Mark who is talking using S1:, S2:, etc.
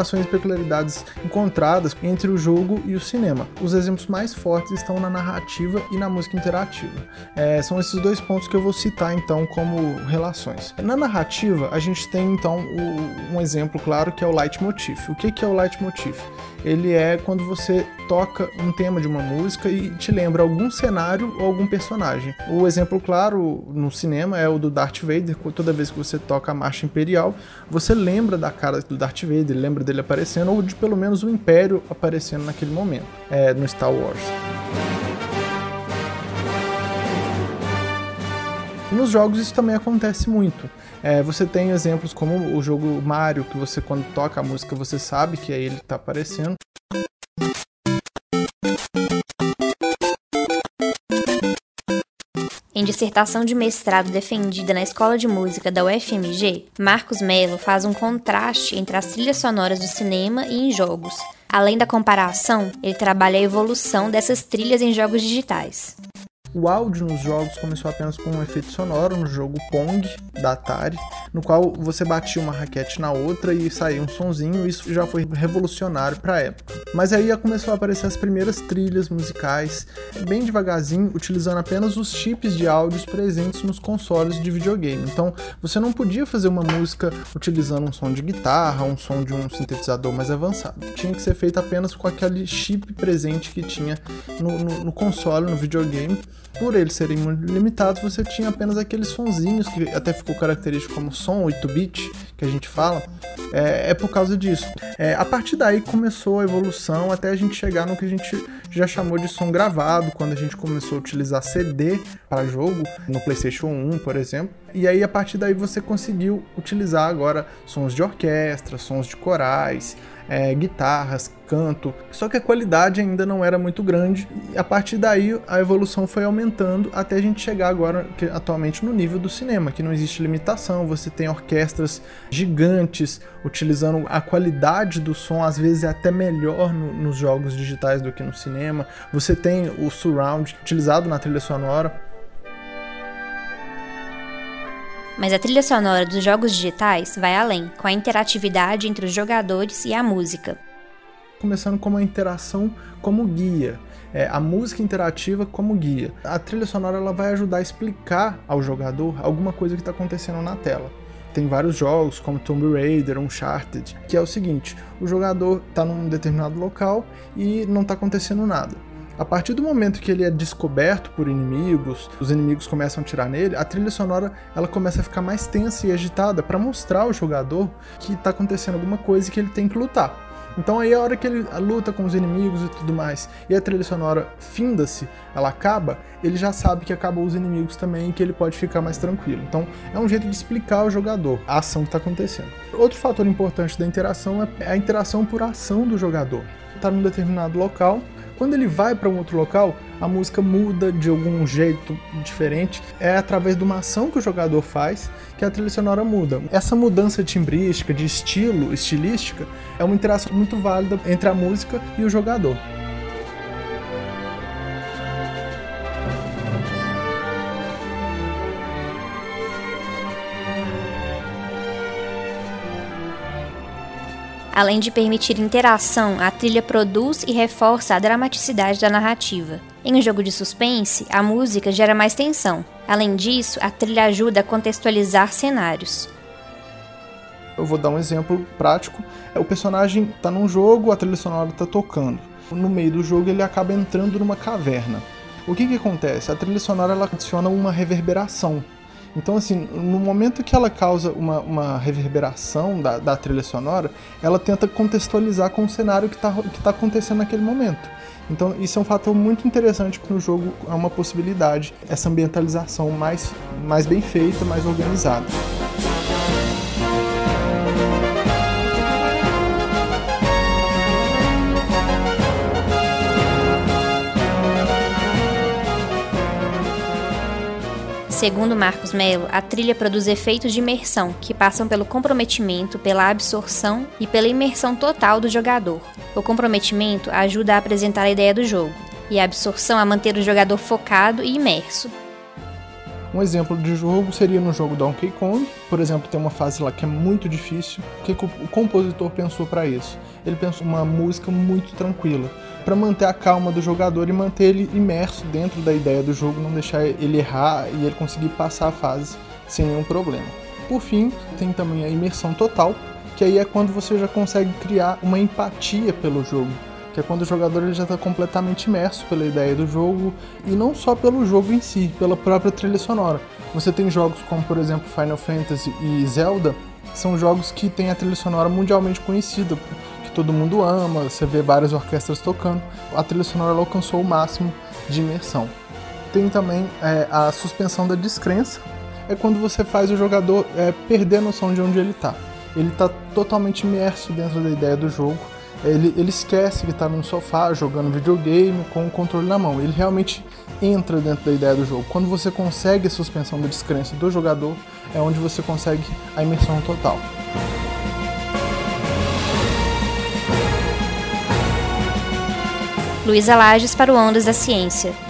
S1: Relações e peculiaridades encontradas entre o jogo e o cinema. Os exemplos mais fortes estão na narrativa e na música interativa. É, são esses dois pontos que eu vou citar então como relações. Na narrativa, a gente tem então o, um exemplo claro que é o leitmotiv. O que, que é o leitmotiv? Ele é quando você toca um tema de uma música e te lembra algum cenário ou algum personagem. O exemplo claro no cinema é o do Darth Vader. Toda vez que você toca a marcha imperial, você lembra da cara do Darth Vader, lembra dele aparecendo, ou de pelo menos o Império aparecendo naquele momento, é, no Star Wars. Nos jogos isso também acontece muito. É, você tem exemplos como o jogo Mario, que você quando toca a música você sabe que é ele que está aparecendo.
S2: Em dissertação de mestrado defendida na Escola de Música da UFMG, Marcos Mello faz um contraste entre as trilhas sonoras do cinema e em jogos. Além da comparação, ele trabalha a evolução dessas trilhas em jogos digitais.
S1: O áudio nos jogos começou apenas com um efeito sonoro no jogo Pong da Atari, no qual você batia uma raquete na outra e saía um sonzinho, isso já foi revolucionário para a época. Mas aí começou a aparecer as primeiras trilhas musicais, bem devagarzinho, utilizando apenas os chips de áudios presentes nos consoles de videogame. Então, você não podia fazer uma música utilizando um som de guitarra, um som de um sintetizador mais avançado. Tinha que ser feito apenas com aquele chip presente que tinha no, no, no console, no videogame por eles serem muito limitados, você tinha apenas aqueles sonzinhos que até ficou característico como som 8-bit que a gente fala, é, é por causa disso. É, a partir daí começou a evolução até a gente chegar no que a gente já chamou de som gravado, quando a gente começou a utilizar CD para jogo, no PlayStation 1, por exemplo. E aí a partir daí você conseguiu utilizar agora sons de orquestra, sons de corais, é, guitarras, canto, só que a qualidade ainda não era muito grande. E a partir daí a evolução foi aumentando até a gente chegar agora, que, atualmente, no nível do cinema, que não existe limitação. Você tem orquestras gigantes utilizando a qualidade do som, às vezes é até melhor no, nos jogos digitais do que no cinema. Você tem o surround utilizado na trilha sonora.
S2: Mas a trilha sonora dos jogos digitais vai além, com a interatividade entre os jogadores e a música.
S1: Começando com uma interação como guia. É, a música interativa como guia. A trilha sonora ela vai ajudar a explicar ao jogador alguma coisa que está acontecendo na tela. Tem vários jogos, como Tomb Raider, Uncharted, que é o seguinte: o jogador está num determinado local e não está acontecendo nada. A partir do momento que ele é descoberto por inimigos, os inimigos começam a atirar nele, a trilha sonora ela começa a ficar mais tensa e agitada para mostrar ao jogador que está acontecendo alguma coisa e que ele tem que lutar. Então aí a hora que ele luta com os inimigos e tudo mais, e a trilha sonora finda-se, ela acaba, ele já sabe que acabou os inimigos também e que ele pode ficar mais tranquilo. Então é um jeito de explicar ao jogador a ação que está acontecendo. Outro fator importante da interação é a interação por ação do jogador. Está num determinado local, quando ele vai para um outro local, a música muda de algum jeito diferente. É através de uma ação que o jogador faz que a trilha sonora muda. Essa mudança timbrística, de estilo, estilística, é uma interação muito válida entre a música e o jogador.
S2: Além de permitir interação, a trilha produz e reforça a dramaticidade da narrativa. Em um jogo de suspense, a música gera mais tensão. Além disso, a trilha ajuda a contextualizar cenários.
S1: Eu vou dar um exemplo prático. O personagem está num jogo, a trilha sonora está tocando. No meio do jogo ele acaba entrando numa caverna. O que, que acontece? A trilha sonora ela adiciona uma reverberação então, assim, no momento que ela causa uma, uma reverberação da, da trilha sonora, ela tenta contextualizar com o cenário que está que tá acontecendo naquele momento. Então, isso é um fator muito interessante porque no jogo é uma possibilidade, essa ambientalização mais, mais bem feita, mais organizada.
S2: Segundo Marcos Mello, a trilha produz efeitos de imersão que passam pelo comprometimento, pela absorção e pela imersão total do jogador. O comprometimento ajuda a apresentar a ideia do jogo, e a absorção a manter o jogador focado e imerso.
S1: Um exemplo de jogo seria no jogo Donkey Kong, por exemplo, tem uma fase lá que é muito difícil. O que, o compositor pensou para isso? Ele pensou uma música muito tranquila, para manter a calma do jogador e manter ele imerso dentro da ideia do jogo, não deixar ele errar e ele conseguir passar a fase sem nenhum problema. Por fim, tem também a imersão total, que aí é quando você já consegue criar uma empatia pelo jogo que é quando o jogador ele já está completamente imerso pela ideia do jogo e não só pelo jogo em si, pela própria trilha sonora. Você tem jogos como, por exemplo, Final Fantasy e Zelda, são jogos que têm a trilha sonora mundialmente conhecida, que todo mundo ama, você vê várias orquestras tocando. A trilha sonora alcançou o máximo de imersão. Tem também é, a suspensão da descrença, é quando você faz o jogador é, perder a noção de onde ele está. Ele está totalmente imerso dentro da ideia do jogo ele, ele esquece que está num sofá jogando videogame com o controle na mão. Ele realmente entra dentro da ideia do jogo. Quando você consegue a suspensão da descrença do jogador, é onde você consegue a imersão total.
S2: Luísa Lages para o Ondas da Ciência.